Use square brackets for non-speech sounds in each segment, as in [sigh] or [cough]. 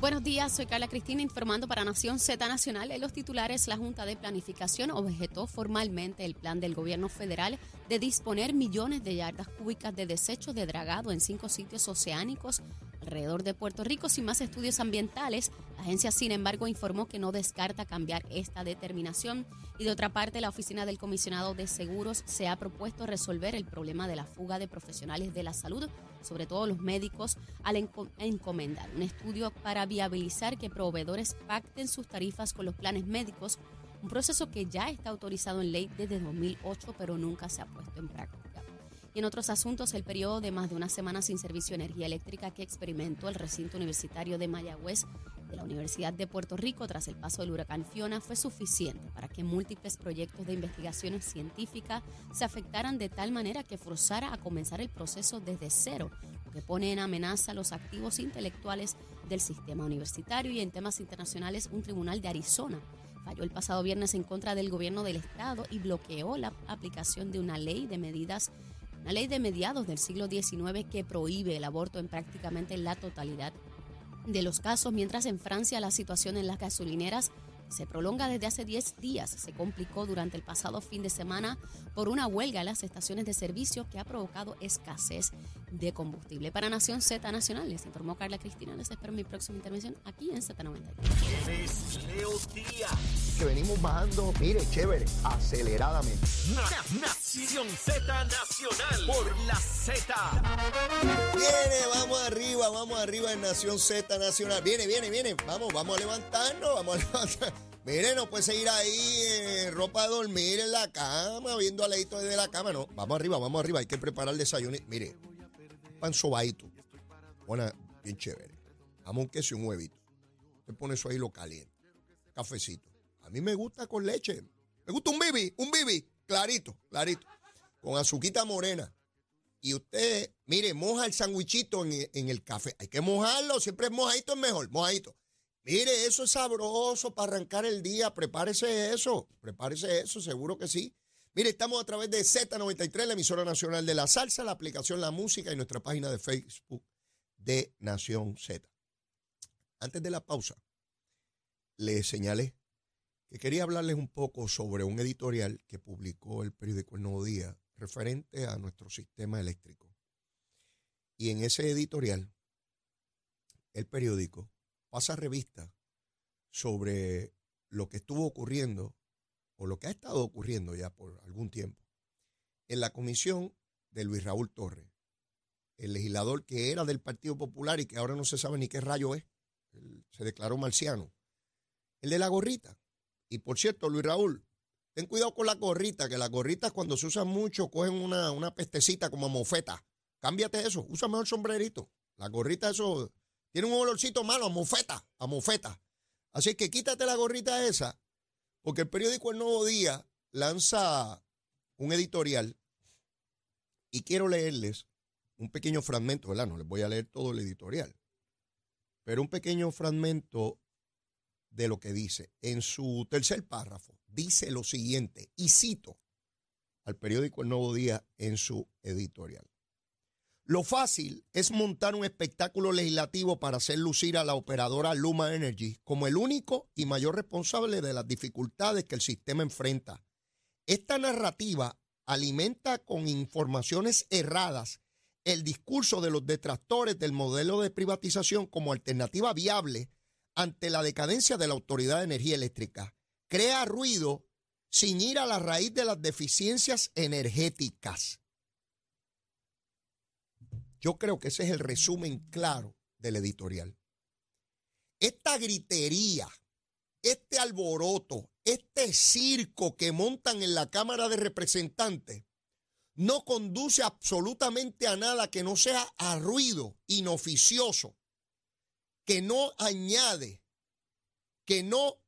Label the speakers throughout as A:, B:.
A: Buenos días, soy Carla Cristina informando para Nación Z Nacional. En los titulares, la Junta de Planificación objetó formalmente el plan del gobierno federal de disponer millones de yardas cúbicas de desechos de dragado en cinco sitios oceánicos alrededor de Puerto Rico sin más estudios ambientales. La agencia, sin embargo, informó que no descarta cambiar esta determinación. Y de otra parte, la oficina del comisionado de seguros se ha propuesto resolver el problema de la fuga de profesionales de la salud, sobre todo los médicos, al encomendar un estudio para viabilizar que proveedores pacten sus tarifas con los planes médicos, un proceso que ya está autorizado en ley desde 2008, pero nunca se ha puesto en práctica. Y en otros asuntos, el periodo de más de una semana sin servicio de energía eléctrica que experimentó el recinto universitario de Mayagüez de la Universidad de Puerto Rico tras el paso del huracán Fiona fue suficiente para que múltiples proyectos de investigaciones científicas se afectaran de tal manera que forzara a comenzar el proceso desde cero, lo que pone en amenaza los activos intelectuales del sistema universitario y en temas internacionales un tribunal de Arizona. Falló el pasado viernes en contra del gobierno del estado y bloqueó la aplicación de una ley de medidas una ley de mediados del siglo XIX que prohíbe el aborto en prácticamente la totalidad de los casos, mientras en Francia la situación en las gasolineras se prolonga desde hace 10 días. Se complicó durante el pasado fin de semana por una huelga en las estaciones de servicio que ha provocado escasez de combustible. Para Nación Z Nacional, les informó Carla Cristina. Les espero mi próxima intervención aquí en Z93.
B: Que venimos bajando, mire, chévere, aceleradamente.
C: Nación Z Nacional por la Z.
D: Viene, vamos arriba, vamos arriba en Nación Z Nacional. Viene, viene, viene. Vamos, vamos a levantarnos, vamos a levantar. Mire, no puede seguir ahí en ropa de dormir en la cama, viendo a leito desde la cama. No, vamos arriba, vamos arriba. Hay que preparar el desayuno. Mire, pan sobadito. Buena, bien chévere. Jamón, queso y un huevito. Usted pone eso ahí lo caliente. Cafecito. A mí me gusta con leche. Me gusta un bibi, un bibi. Clarito, clarito. Con azuquita morena. Y usted, mire, moja el sandwichito en, en, el café. Hay que mojarlo, siempre mojadito es mejor, mojadito. Mire, eso es sabroso para arrancar el día. Prepárese eso, prepárese eso, seguro que sí. Mire, estamos a través de Z93, la emisora nacional de la salsa, la aplicación La Música y nuestra página de Facebook de Nación Z. Antes de la pausa, le señalé que quería hablarles un poco sobre un editorial que publicó el periódico El Nuevo Día referente a nuestro sistema eléctrico. Y en ese editorial, el periódico pasa revista sobre lo que estuvo ocurriendo o lo que ha estado ocurriendo ya por algún tiempo en la comisión de Luis Raúl Torres, el legislador que era del Partido Popular y que ahora no se sabe ni qué rayo es, se declaró marciano, el de la gorrita. Y por cierto, Luis Raúl, ten cuidado con la gorrita, que las gorritas cuando se usan mucho cogen una, una pestecita como mofeta. Cámbiate eso, usa mejor sombrerito. La gorrita eso tiene un olorcito malo a mofeta, a mofeta. Así que quítate la gorrita esa, porque el periódico El Nuevo Día lanza un editorial y quiero leerles un pequeño fragmento, ¿verdad? No les voy a leer todo el editorial, pero un pequeño fragmento de lo que dice. En su tercer párrafo dice lo siguiente, y cito al periódico El Nuevo Día en su editorial. Lo fácil es montar un espectáculo legislativo para hacer lucir a la operadora Luma Energy como el único y mayor responsable de las dificultades que el sistema enfrenta. Esta narrativa alimenta con informaciones erradas el discurso de los detractores del modelo de privatización como alternativa viable ante la decadencia de la Autoridad de Energía Eléctrica. Crea ruido sin ir a la raíz de las deficiencias energéticas. Yo creo que ese es el resumen claro del editorial. Esta gritería, este alboroto, este circo que montan en la Cámara de Representantes no conduce absolutamente a nada que no sea a ruido inoficioso, que no añade, que no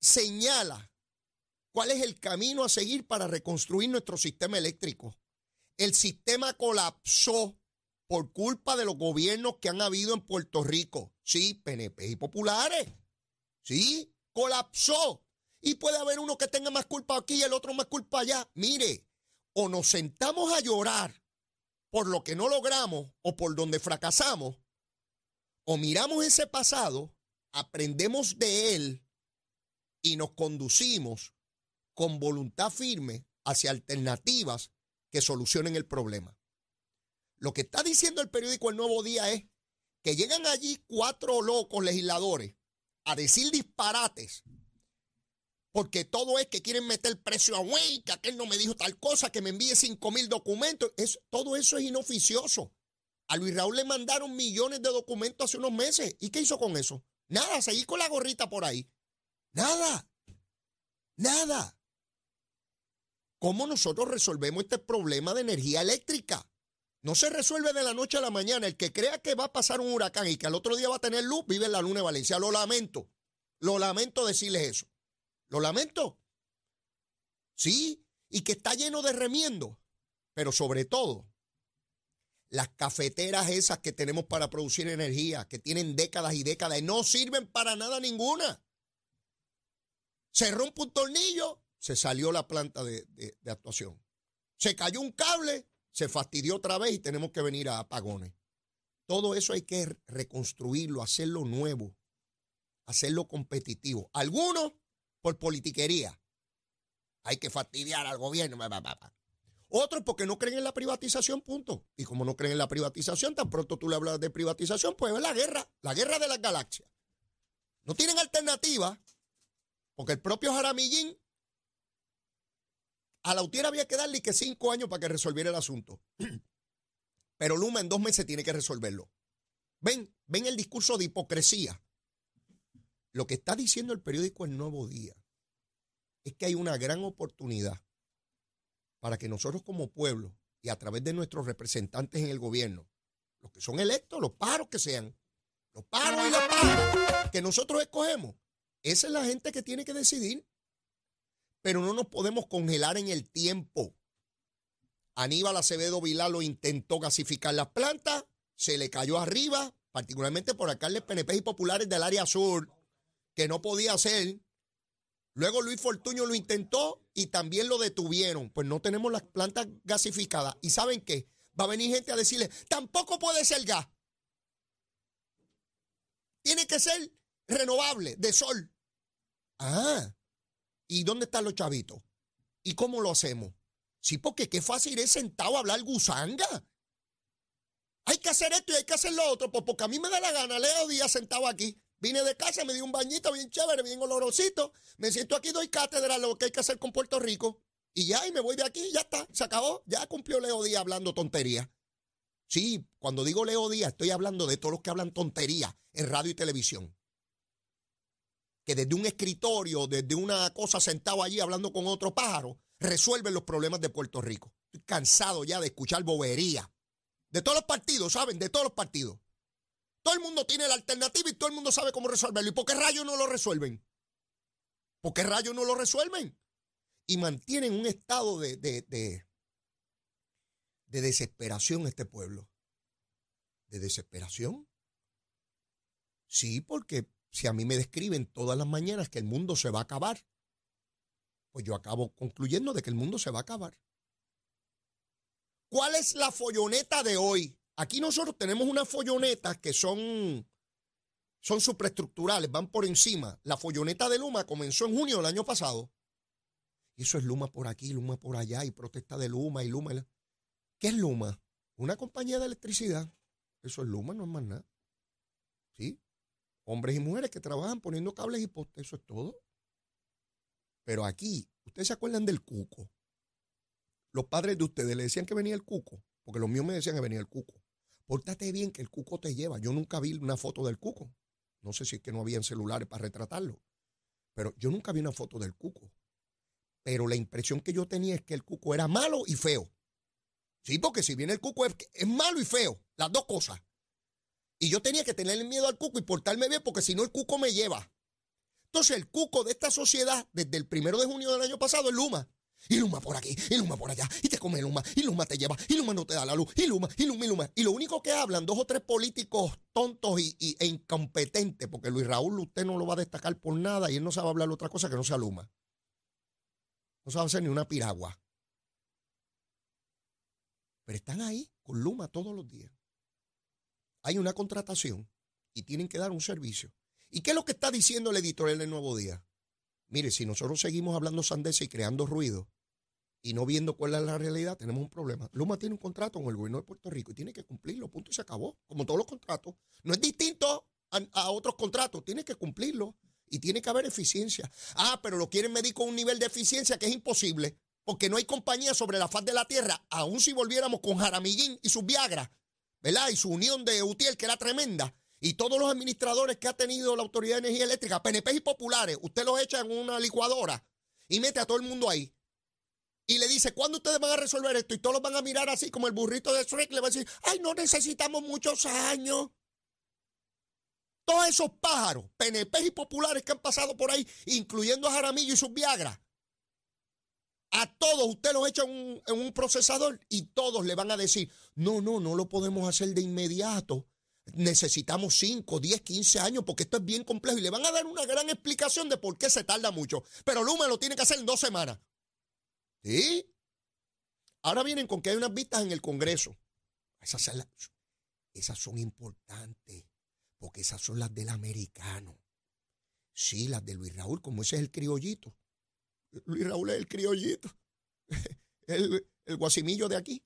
D: señala cuál es el camino a seguir para reconstruir nuestro sistema eléctrico. El sistema colapsó por culpa de los gobiernos que han habido en Puerto Rico. Sí, PNP y populares. Sí, colapsó. Y puede haber uno que tenga más culpa aquí y el otro más culpa allá. Mire, o nos sentamos a llorar por lo que no logramos o por donde fracasamos, o miramos ese pasado, aprendemos de él y nos conducimos con voluntad firme hacia alternativas que solucionen el problema. Lo que está diciendo el periódico El Nuevo Día es que llegan allí cuatro locos legisladores a decir disparates, porque todo es que quieren meter precio a Wayne, que aquel no me dijo tal cosa, que me envíe cinco mil documentos. todo eso es inoficioso. A Luis Raúl le mandaron millones de documentos hace unos meses. ¿Y qué hizo con eso? Nada, seguí con la gorrita por ahí. Nada. Nada. ¿Cómo nosotros resolvemos este problema de energía eléctrica? No se resuelve de la noche a la mañana. El que crea que va a pasar un huracán y que al otro día va a tener luz, vive en la luna de Valencia. Lo lamento. Lo lamento decirles eso. Lo lamento. Sí, y que está lleno de remiendo. Pero sobre todo, las cafeteras esas que tenemos para producir energía, que tienen décadas y décadas, no sirven para nada ninguna. Se rompe un tornillo, se salió la planta de, actuación. Se cayó un cable, se fastidió otra vez y tenemos que venir a apagones. Todo eso hay que reconstruirlo, hacerlo nuevo, hacerlo competitivo. Algunos por politiquería. Hay que fastidiar al gobierno. Otros porque no creen en la privatización, punto. Y como no creen en la privatización, tan pronto tú le hablas de privatización, pues es la guerra, la guerra de las galaxias. No tienen alternativa, porque el propio Jaramillín a la UTIER había que darle que cinco años para que resolviera el asunto. [clears throat] Pero Luma en dos meses tiene que resolverlo. Ven, ven el discurso de hipocresía. Lo que está diciendo el periódico El Nuevo Día es que hay una gran oportunidad para que nosotros como pueblo y a través de nuestros representantes en el gobierno, los que son electos, los paros que sean, los paros y los paros que nosotros escogemos, esa es la gente que tiene que decidir. Pero no nos podemos congelar en el tiempo. Aníbal Acevedo Vilá lo intentó gasificar las plantas, se le cayó arriba, particularmente por alcaldes PNP y populares del área sur que no podía hacer. Luego Luis Fortuño lo intentó y también lo detuvieron. Pues no tenemos las plantas gasificadas. ¿Y saben qué? Va a venir gente a decirle, tampoco puede ser gas. Tiene que ser renovable, de sol. Ah, ¿y dónde están los chavitos? ¿Y cómo lo hacemos? Sí, porque qué fácil es sentado a hablar gusanga. Hay que hacer esto y hay que hacer lo otro, pues porque a mí me da la gana. Leo Díaz sentado aquí. Vine de casa, me di un bañito bien chévere, bien olorosito. Me siento aquí, doy cátedra lo que hay que hacer con Puerto Rico. Y ya, y me voy de aquí, ya está, se acabó. Ya cumplió Leo Díaz hablando tontería. Sí, cuando digo Leo Díaz, estoy hablando de todos los que hablan tontería en radio y televisión. Que desde un escritorio, desde una cosa sentado allí hablando con otro pájaro, resuelven los problemas de Puerto Rico. Estoy cansado ya de escuchar bobería. De todos los partidos, ¿saben? De todos los partidos. Todo el mundo tiene la alternativa y todo el mundo sabe cómo resolverlo. ¿Y por qué rayos no lo resuelven? ¿Por qué rayos no lo resuelven? Y mantienen un estado de, de, de, de desesperación este pueblo. ¿De desesperación? Sí, porque si a mí me describen todas las mañanas que el mundo se va a acabar, pues yo acabo concluyendo de que el mundo se va a acabar. ¿Cuál es la folloneta de hoy? Aquí nosotros tenemos unas follonetas que son, son superestructurales, van por encima. La folloneta de Luma comenzó en junio del año pasado. Eso es Luma por aquí, Luma por allá, y protesta de Luma y Luma. ¿Qué es Luma? Una compañía de electricidad. Eso es Luma, no es más nada. ¿Sí? Hombres y mujeres que trabajan poniendo cables y postes, eso es todo. Pero aquí, ¿ustedes se acuerdan del cuco? Los padres de ustedes le decían que venía el cuco, porque los míos me decían que venía el cuco. Pórtate bien que el cuco te lleva. Yo nunca vi una foto del cuco. No sé si es que no habían celulares para retratarlo. Pero yo nunca vi una foto del cuco. Pero la impresión que yo tenía es que el cuco era malo y feo. Sí, porque si viene el cuco es, es malo y feo. Las dos cosas. Y yo tenía que tenerle miedo al cuco y portarme bien porque si no el cuco me lleva. Entonces el cuco de esta sociedad desde el primero de junio del año pasado es Luma. Y Luma por aquí, y Luma por allá, y te come Luma, y Luma te lleva, y Luma no te da la luz, y Luma, y Luma, y Luma. Y lo único que hablan, dos o tres políticos tontos y, y- e incompetentes, porque Luis Raúl usted no lo va a destacar por nada y él no sabe hablar otra cosa que no sea Luma. No sabe hacer ni una piragua. Pero están ahí con Luma todos los días. Hay una contratación y tienen que dar un servicio. ¿Y qué es lo que está diciendo el editorial del Nuevo Día? Mire, si nosotros seguimos hablando sandesa y creando ruido y no viendo cuál es la realidad, tenemos un problema. Luma tiene un contrato con el gobierno de Puerto Rico y tiene que cumplirlo, punto y se acabó. Como todos los contratos. No es distinto a, otros contratos, tiene que cumplirlo y tiene que haber eficiencia. Ah, pero lo quieren medir con un nivel de eficiencia que es imposible, porque no hay compañía sobre la faz de la tierra, aun si volviéramos con Jaramillín y sus Viagra, ¿verdad? Y su unión de Utiel, que era tremenda. Y todos los administradores que ha tenido la Autoridad de Energía Eléctrica, PNP y populares, usted los echa en una licuadora y mete a todo el mundo ahí. Y le dice, ¿cuándo ustedes van a resolver esto? Y todos los van a mirar así como el burrito de Shrek. Le va a decir, ay, no necesitamos muchos años. Todos esos pájaros, PNP y populares que han pasado por ahí, incluyendo a Jaramillo y sus Viagra, a todos usted los echa en un, procesador y todos le van a decir, no, no, no lo podemos hacer de inmediato. Necesitamos 5, 10, 15 años porque esto es bien complejo y le van a dar una gran explicación de por qué se tarda mucho. Pero Luma lo tiene que hacer en dos semanas. ¿Sí? Ahora vienen con que hay unas vistas en el Congreso. Esas esas son importantes porque esas son las del americano. Sí, las de Luis Raúl, como ese es el criollito. Luis Raúl es el criollito. [laughs] El, guasimillo de aquí.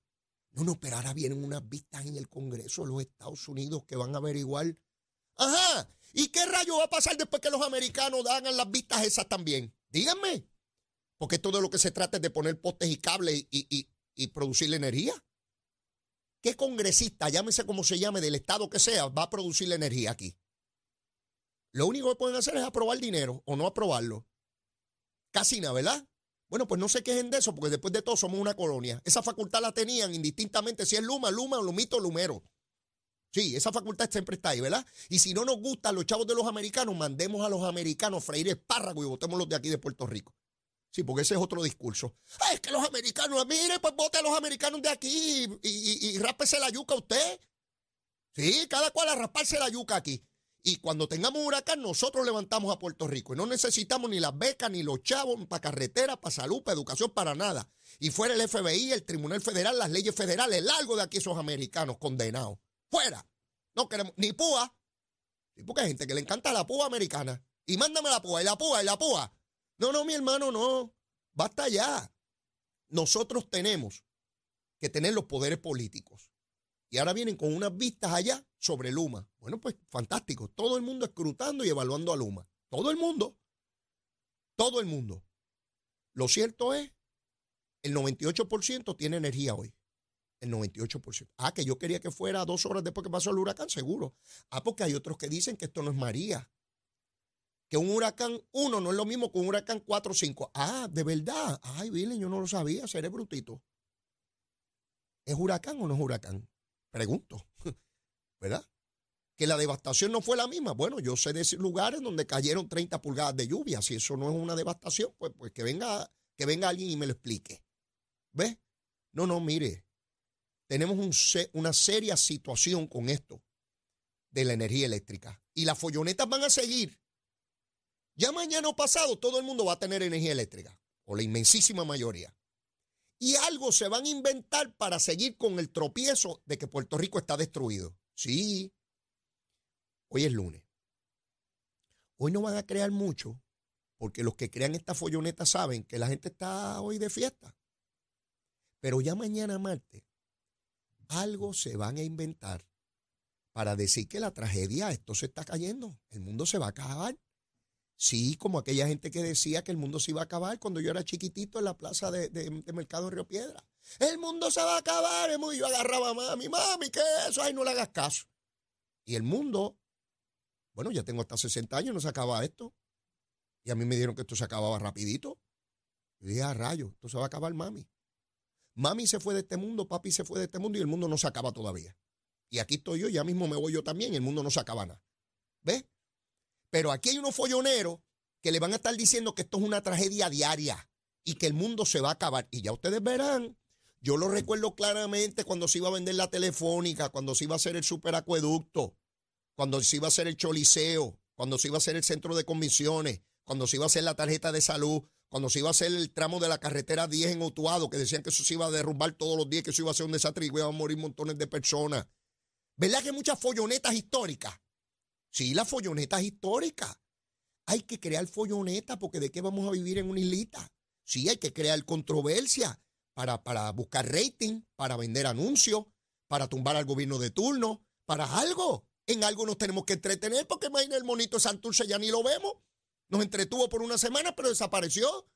D: No, no, pero ahora vienen unas vistas en el Congreso de los Estados Unidos que van a averiguar. Ajá. ¿Y qué rayo va a pasar después que los americanos hagan las vistas esas también? Díganme. Porque todo lo que se trata es de poner postes y cables y, y, y producir energía. ¿Qué congresista, llámese como se llame, del estado que sea, va a producir la energía aquí? Lo único que pueden hacer es aprobar dinero o no aprobarlo. Casi nada, ¿verdad? Bueno, pues no se quejen de eso, porque después de todo somos una colonia. Esa facultad la tenían indistintamente si es Luma, Luma, Lumito, Lumero. Sí, esa facultad siempre está ahí, ¿verdad? Y si no nos gustan los chavos de los americanos, mandemos a los americanos a freír espárragos y votémoslos de aquí de Puerto Rico. Sí, porque ese es otro discurso. Ay, es que los americanos, mire, pues vote a los americanos de aquí y, y, y rápese la yuca usted. Sí, cada cual a rasparse la yuca aquí. Y cuando tengamos huracán, nosotros levantamos a Puerto Rico. Y no necesitamos ni las becas, ni los chavos, para carretera, para salud, para educación, para nada. Y fuera el FBI, el Tribunal Federal, las leyes federales, largo de aquí esos americanos condenados. Fuera. No queremos ni púa. Sí, porque hay gente que le encanta la púa americana. Y mándame la púa, y la púa, y la púa. No, no, mi hermano, no. Basta ya. Nosotros tenemos que tener los poderes políticos. Y ahora vienen con unas vistas allá sobre Luma. Bueno, pues fantástico. Todo el mundo escrutando y evaluando a Luma. Todo el mundo. Todo el mundo. Lo cierto es, el 98% tiene energía hoy. El 98%. Ah, que yo quería que fuera dos horas después que pasó el huracán, seguro. Ah, porque hay otros que dicen que esto no es María. Que un huracán 1 no es lo mismo que un huracán 4 o 5. Ah, de verdad. Ay, Vilen, yo no lo sabía, seré brutito. ¿Es huracán o no es huracán? Pregunto, [laughs] ¿verdad? Que la devastación no fue la misma. Bueno, yo sé de lugares donde cayeron 30 pulgadas de lluvia. Si eso no es una devastación, pues, pues que, venga, que venga alguien y me lo explique. ¿Ves? No, no, mire. Tenemos un, una seria situación con esto de la energía eléctrica. Y las follonetas van a seguir. Ya mañana o pasado todo el mundo va a tener energía eléctrica, o la inmensísima mayoría. Y algo se van a inventar para seguir con el tropiezo de que Puerto Rico está destruido. Sí. Hoy es lunes. Hoy no van a crear mucho, porque los que crean esta folloneta saben que la gente está hoy de fiesta. Pero ya mañana martes, algo se van a inventar para decir que la tragedia, esto se está cayendo, el mundo se va a acabar. Sí, como aquella gente que decía que el mundo se iba a acabar cuando yo era chiquitito en la plaza de, de, de Mercado Río Piedra. El mundo se va a acabar. Y yo agarraba a mami, mami, ¿qué es eso? Ay, no le hagas caso. Y el mundo, bueno, ya tengo hasta 60 años, no se acaba esto. Y a mí me dieron que esto se acababa rapidito. Yo dije, a rayo, esto se va a acabar, mami. Mami se fue de este mundo, papi se fue de este mundo y el mundo no se acaba todavía. Y aquí estoy yo, ya mismo me voy yo también, el mundo no se acaba nada. ¿Ves? Pero aquí hay unos folloneros que le van a estar diciendo que esto es una tragedia diaria y que el mundo se va a acabar. Y ya ustedes verán, yo lo recuerdo claramente cuando se iba a vender la telefónica, cuando se iba a hacer el superacueducto, cuando se iba a hacer el choliseo, cuando se iba a hacer el centro de convenciones, cuando se iba a hacer la tarjeta de salud, cuando se iba a hacer el tramo de la carretera 10 en Utuado, que decían que eso se iba a derrumbar todos los días, que eso iba a ser un desastre y iban a morir montones de personas. ¿Verdad que hay muchas follonetas históricas? Sí, las follonetas históricas. Hay que crear follonetas porque ¿de qué vamos a vivir en una islita? Sí, hay que crear controversia para, para buscar rating, para vender anuncios, para tumbar al gobierno de turno, para algo. En algo nos tenemos que entretener porque imagina el monito Santurce ya ni lo vemos. Nos entretuvo por una semana, pero desapareció.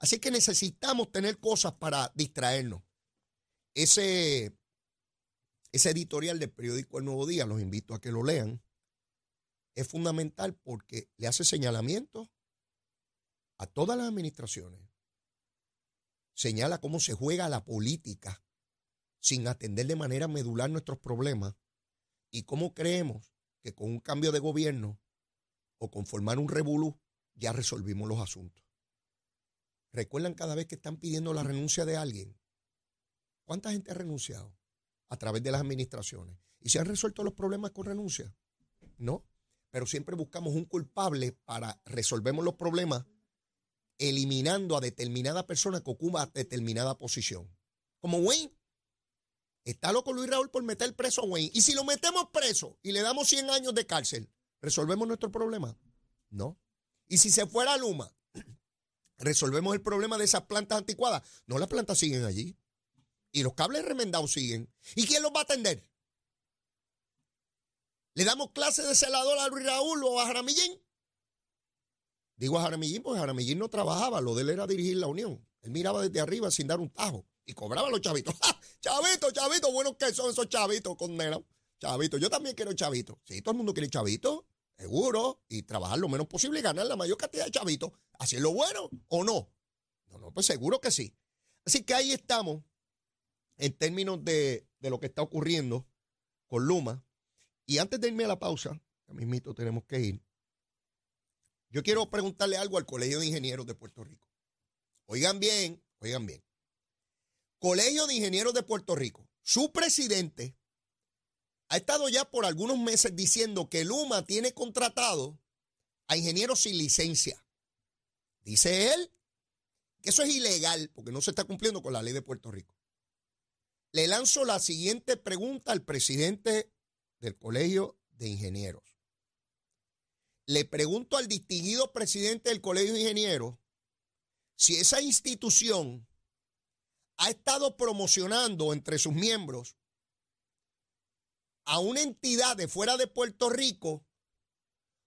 D: Así que necesitamos tener cosas para distraernos. Ese, ese editorial del periódico El Nuevo Día, los invito a que lo lean, es fundamental porque le hace señalamientos a todas las administraciones. Señala cómo se juega la política sin atender de manera medular nuestros problemas y cómo creemos que con un cambio de gobierno o con formar un revolú ya resolvimos los asuntos. ¿Recuerdan cada vez que están pidiendo la renuncia de alguien? ¿Cuánta gente ha renunciado? A través de las administraciones. ¿Y se han resuelto los problemas con renuncia? No. Pero siempre buscamos un culpable para resolvemos los problemas eliminando a determinada persona que ocupa determinada posición. Como Wayne. Está loco Luis Raúl por meter preso a Wayne. Y si lo metemos preso y le damos 100 años de cárcel, ¿resolvemos nuestro problema? No. Y si se fuera a Luma, [clears throat] resolvemos el problema de esas plantas anticuadas. No, las plantas siguen allí. Y los cables remendados siguen. ¿Y quién los va a atender? ¿Le damos clase de celador a Luis Raúl o a Jaramillín? Digo a Jaramillín porque Jaramillín no trabajaba, lo de él era dirigir la unión. Él miraba desde arriba sin dar un tajo y cobraba a los chavitos. [laughs] Chavitos, chavitos, buenos que son esos chavitos condenados. Chavitos, yo también quiero chavitos. Sí, todo el mundo quiere chavitos seguro, y trabajar lo menos posible y ganar la mayor cantidad de chavitos. ¿Así lo bueno o no? No, no, pues seguro que sí. Así que ahí estamos en términos de, lo que está ocurriendo con Luma. Y antes de irme a la pausa, a mismito tenemos que ir, yo quiero preguntarle algo al Colegio de Ingenieros de Puerto Rico. Oigan bien, oigan bien. Colegio de Ingenieros de Puerto Rico, su presidente ha estado ya por algunos meses diciendo que Luma tiene contratado a ingenieros sin licencia. Dice él que eso es ilegal porque no se está cumpliendo con la ley de Puerto Rico. Le lanzo la siguiente pregunta al presidente del Colegio de Ingenieros. Le pregunto al distinguido presidente del Colegio de Ingenieros si esa institución ha estado promocionando entre sus miembros a una entidad de fuera de Puerto Rico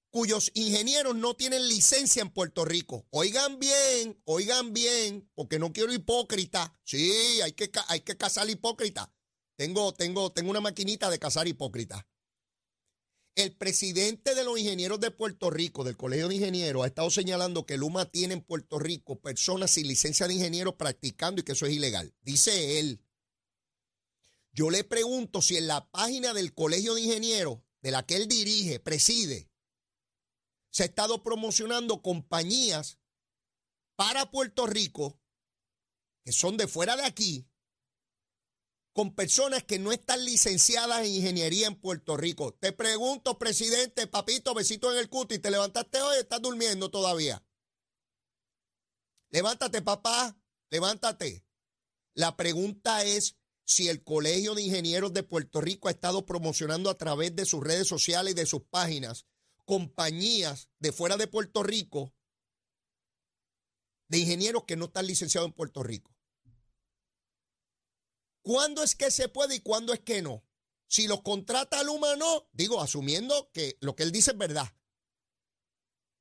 D: cuyos ingenieros no tienen licencia en Puerto Rico. Oigan bien, oigan bien, porque no quiero hipócrita. Sí, hay que, hay que cazar hipócrita. Tengo, tengo, tengo una maquinita de cazar hipócrita. El presidente de los ingenieros de Puerto Rico, del Colegio de Ingenieros, ha estado señalando que Luma tiene en Puerto Rico personas sin licencia de ingeniero practicando y que eso es ilegal. Dice él. Yo le pregunto si en la página del Colegio de Ingenieros, de la que él dirige, preside, se ha estado promocionando compañías para Puerto Rico, que son de fuera de aquí, con personas que no están licenciadas en ingeniería en Puerto Rico. Te pregunto, presidente, papito, besito en el cuti, ¿te levantaste hoy? ¿Estás durmiendo todavía? Levántate, papá, levántate. La pregunta es, si el Colegio de Ingenieros de Puerto Rico ha estado promocionando a través de sus redes sociales y de sus páginas compañías de fuera de Puerto Rico de ingenieros que no están licenciados en Puerto Rico. ¿Cuándo es que se puede y cuándo es que no? Si los contrata Luma no, digo, asumiendo que lo que él dice es verdad.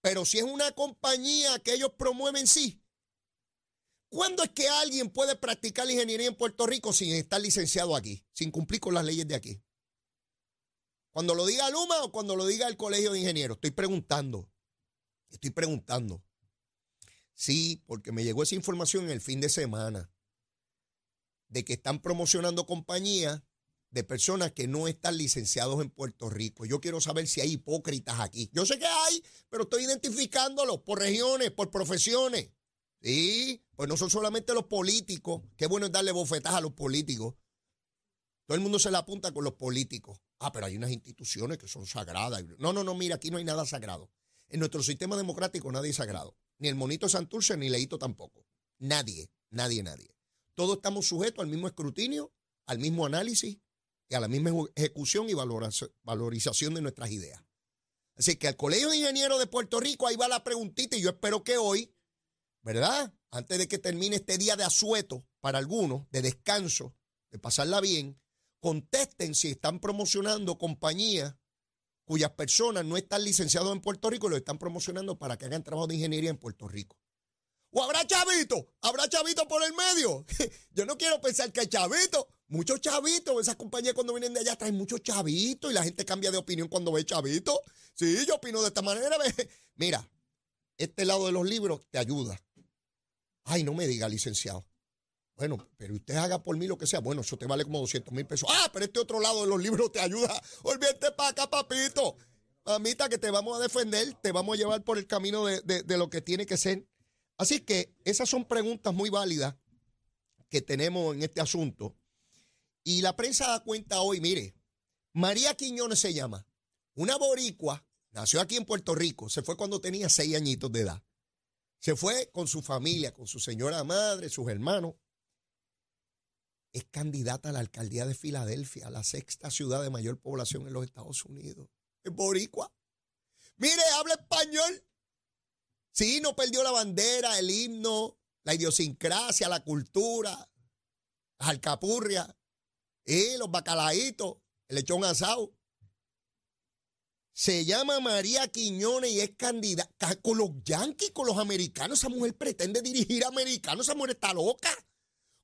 D: Pero si es una compañía que ellos promueven, sí, ¿Cuándo es que alguien puede practicar la ingeniería en Puerto Rico sin estar licenciado aquí, sin cumplir con las leyes de aquí? ¿Cuando lo diga Luma o cuando lo diga el Colegio de Ingenieros? Estoy preguntando. Estoy preguntando. Sí, porque me llegó esa información el fin de semana de que están promocionando compañías de personas que no están licenciados en Puerto Rico. Yo quiero saber si hay hipócritas aquí. Yo sé que hay, pero estoy identificándolos por regiones, por profesiones. Sí, pues no son solamente los políticos. Qué bueno es darle bofetadas a los políticos. Todo el mundo se la apunta con los políticos. Ah, pero hay unas instituciones que son sagradas. No, no, no, mira, aquí no hay nada sagrado. En nuestro sistema democrático nadie es sagrado. Ni el monito Santurce ni Leito tampoco. Nadie, nadie, nadie. Todos estamos sujetos al mismo escrutinio, al mismo análisis y a la misma ejecución y valorización de nuestras ideas. Así que al Colegio de Ingenieros de Puerto Rico, ahí va la preguntita y yo espero que hoy, ¿verdad? Antes de que termine este día de asueto para algunos, de descanso, de pasarla bien, contesten si están promocionando compañías cuyas personas no están licenciados en Puerto Rico y lo están promocionando para que hagan trabajo de ingeniería en Puerto Rico. ¿O habrá chavito? ¿Habrá chavito por el medio? [laughs] Yo no quiero pensar que hay chavito. Muchos chavitos. Esas compañías cuando vienen de allá traen muchos chavitos y la gente cambia de opinión cuando ve chavito. Sí, yo opino de esta manera. [laughs] Mira, este lado de los libros te ayuda. Ay, no me diga, licenciado. Bueno, pero usted haga por mí lo que sea. Bueno, eso te vale como 200 mil pesos. Ah, pero este otro lado de los libros te ayuda. Olvídate para acá, papito. Mamita, que te vamos a defender, te vamos a llevar por el camino de, de lo que tiene que ser. Así que esas son preguntas muy válidas que tenemos en este asunto. Y la prensa da cuenta hoy, mire, María Quiñones se llama, una boricua, nació aquí en Puerto Rico, se fue cuando tenía seis añitos de edad. Se fue con su familia, con su señora madre, sus hermanos, es candidata a la alcaldía de Filadelfia, la sexta ciudad de mayor población en los Estados Unidos. Es boricua. Mire, habla español. Sí, no perdió la bandera, el himno, la idiosincrasia, la cultura, las alcapurrias, y los bacalaitos, el lechón asado. Se llama María Quiñones y es candidata con los yanquis, con los americanos. Esa mujer pretende dirigir a americanos. Esa mujer está loca.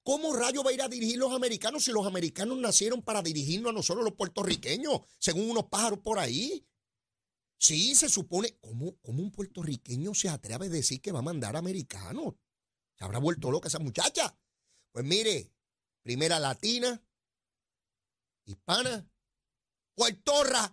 D: ¿Cómo rayo va a ir a dirigir los americanos si los americanos nacieron para dirigirnos a nosotros los puertorriqueños, según unos pájaros por ahí? Sí, se supone, ¿cómo, un puertorriqueño se atreve a decir que va a mandar americanos? ¿Se habrá vuelto loca esa muchacha? Pues mire, primera latina, hispana, puertorra,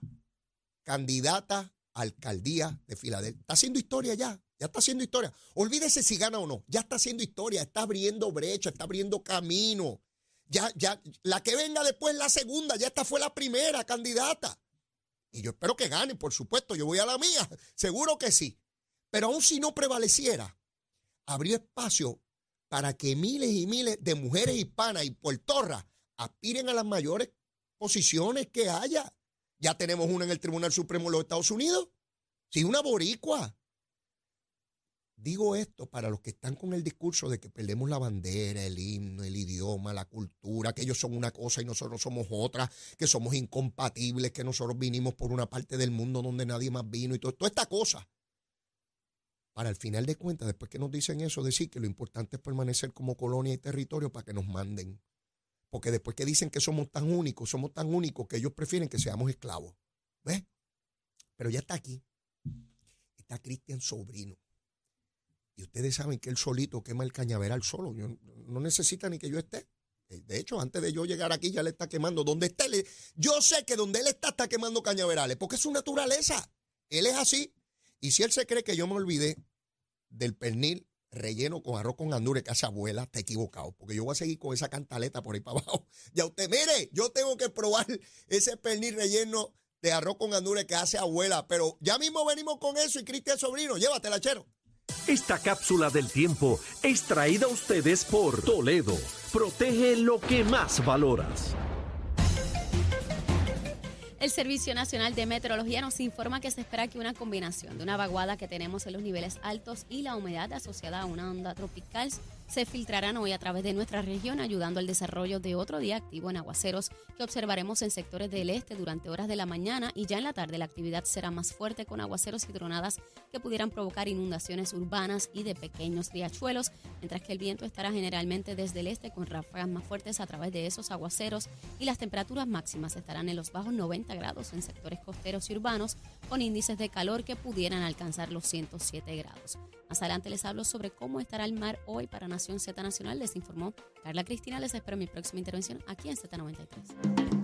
D: candidata a alcaldía de Filadelfia. Está haciendo historia ya. Ya está haciendo historia. Olvídese si gana o no. Ya está haciendo historia. Está abriendo brecha, está abriendo camino. Ya, ya, la que venga después es la segunda. Ya esta fue la primera candidata. Y yo espero que gane, por supuesto. Yo voy a la mía. [laughs] Seguro que sí. Pero aún si no prevaleciera, abrió espacio para que miles y miles de mujeres hispanas y puertorras aspiren a las mayores posiciones que haya. Ya tenemos una en el Tribunal Supremo de los Estados Unidos. Sí, una boricua. Digo esto para los que están con el discurso de que perdemos la bandera, el himno, el idioma, la cultura, que ellos son una cosa y nosotros somos otra, que somos incompatibles, que nosotros vinimos por una parte del mundo donde nadie más vino y todo, toda esta cosa. Para el final de cuentas, después que nos dicen eso, decir que lo importante es permanecer como colonia y territorio para que nos manden. Porque después que dicen que somos tan únicos, somos tan únicos que ellos prefieren que seamos esclavos. ¿Ves? Pero ya está aquí. Está Cristian Sobrino y ustedes saben que él solito quema el cañaveral solo. no necesita ni que yo esté. Eh, de hecho, antes de yo llegar aquí ya le está quemando. Donde esté, yo sé que donde él está está quemando cañaverales, porque es su naturaleza. Él es así. Y si él se cree que yo me olvidé del pernil relleno con arroz con andure que hace abuela, está equivocado, porque yo voy a seguir con esa cantaleta por ahí para abajo. [laughs] Ya usted, mire, yo tengo que probar ese pernil relleno de arroz con andure que hace abuela, pero ya mismo venimos con eso y Cristian Sobrino, llévatela, chero.
C: Esta cápsula del tiempo es traída a ustedes por Toledo. Protege lo que más valoras.
A: El Servicio Nacional de Meteorología nos informa que se espera que una combinación de una vaguada que tenemos en los niveles altos y la humedad asociada a una onda tropical se filtrarán hoy a través de nuestra región, ayudando al desarrollo de otro día activo en aguaceros que observaremos en sectores del este durante horas de la mañana y ya en la tarde la actividad será más fuerte con aguaceros y tronadas que pudieran provocar inundaciones urbanas y de pequeños riachuelos, mientras que el viento estará generalmente desde el este con ráfagas más fuertes a través de esos aguaceros y las temperaturas máximas estarán en los bajos 90 grados en sectores costeros y urbanos con índices de calor que pudieran alcanzar los 107 grados. Más adelante les hablo sobre cómo estará el mar hoy para Nación Z Nacional. Les informó Carla Cristina. Les espero mi próxima intervención aquí en Z93.